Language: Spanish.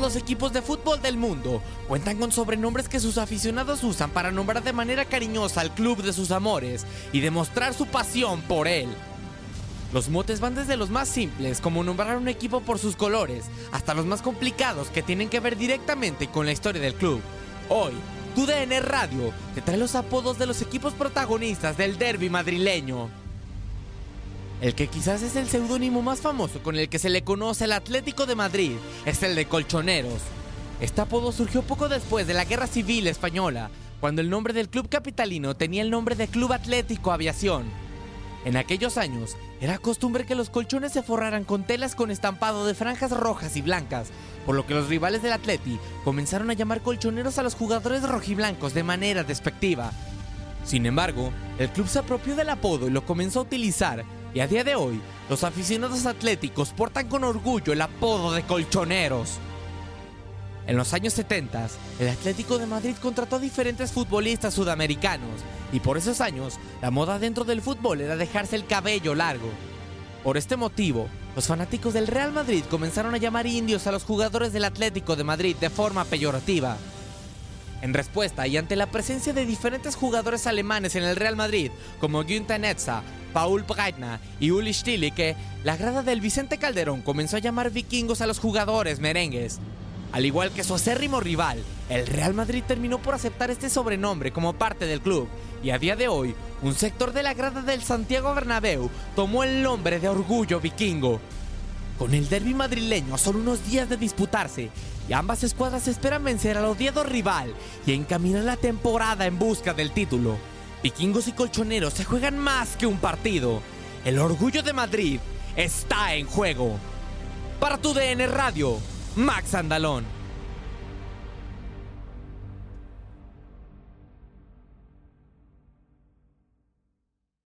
los equipos de fútbol del mundo cuentan con sobrenombres que sus aficionados usan para nombrar de manera cariñosa al club de sus amores y demostrar su pasión por él. Los motes van desde los más simples, como nombrar un equipo por sus colores, hasta los más complicados que tienen que ver directamente con la historia del club. Hoy, TUDN Radio te trae los apodos de los equipos protagonistas del derby madrileño. El que quizás es el seudónimo más famoso con el que se le conoce al Atlético de Madrid es el de Colchoneros. Este apodo surgió poco después de la Guerra Civil Española, cuando el nombre del club capitalino tenía el nombre de Club Atlético Aviación. En aquellos años, era costumbre que los colchones se forraran con telas con estampado de franjas rojas y blancas, por lo que los rivales del Atleti comenzaron a llamar colchoneros a los jugadores rojiblancos de manera despectiva. Sin embargo, el club se apropió del apodo y lo comenzó a utilizar, y a día de hoy, los aficionados atléticos portan con orgullo el apodo de colchoneros. En los años 70, el Atlético de Madrid contrató a diferentes futbolistas sudamericanos, y por esos años, la moda dentro del fútbol era dejarse el cabello largo. Por este motivo, los fanáticos del Real Madrid comenzaron a llamar indios a los jugadores del Atlético de Madrid de forma peyorativa. En respuesta y ante la presencia de diferentes jugadores alemanes en el Real Madrid, como Günther Netza, Paul Breitner y Uli Stilicke, la grada del Vicente Calderón comenzó a llamar vikingos a los jugadores merengues. Al igual que su acérrimo rival, el Real Madrid terminó por aceptar este sobrenombre como parte del club, y a día de hoy, un sector de la grada del Santiago Bernabéu tomó el nombre de Orgullo Vikingo. Con el derby madrileño a solo unos días de disputarse, y ambas escuadras esperan vencer al odiado rival y encaminar la temporada en busca del título. Vikingos y colchoneros se juegan más que un partido. El orgullo de Madrid está en juego. Para tu DN Radio, Max Andalón.